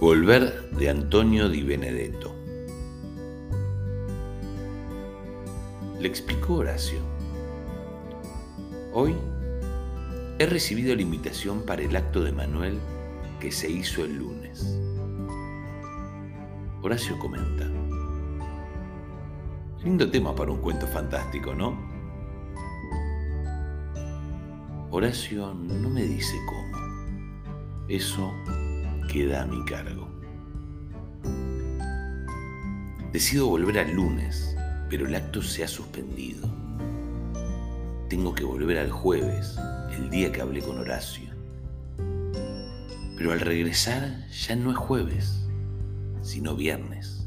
Volver de Antonio Di Benedetto. Le explicó Horacio. Hoy he recibido la invitación para el acto de Manuel que se hizo el lunes. Horacio comenta. Lindo tema para un cuento fantástico, ¿no? Horacio no me dice cómo. Eso queda a mi cargo. Decido volver al lunes, pero el acto se ha suspendido. Tengo que volver al jueves, el día que hablé con Horacio. Pero al regresar ya no es jueves, sino viernes.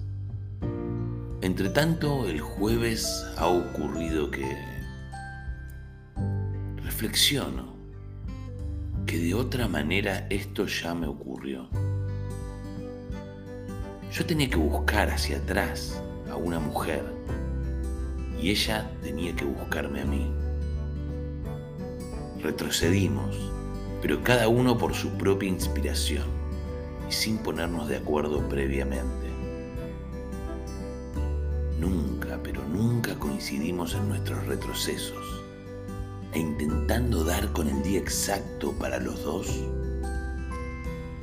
Entre tanto, el jueves ha ocurrido que reflexiono que de otra manera esto ya me ocurrió. Yo tenía que buscar hacia atrás a una mujer y ella tenía que buscarme a mí. Retrocedimos, pero cada uno por su propia inspiración y sin ponernos de acuerdo previamente. Nunca, pero nunca coincidimos en nuestros retrocesos e intentando dar con el día exacto para los dos,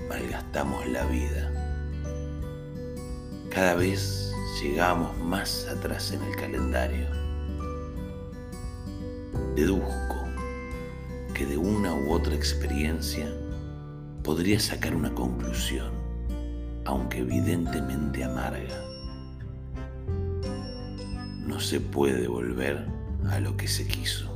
malgastamos la vida. Cada vez llegamos más atrás en el calendario. Deduzco que de una u otra experiencia podría sacar una conclusión, aunque evidentemente amarga. No se puede volver a lo que se quiso.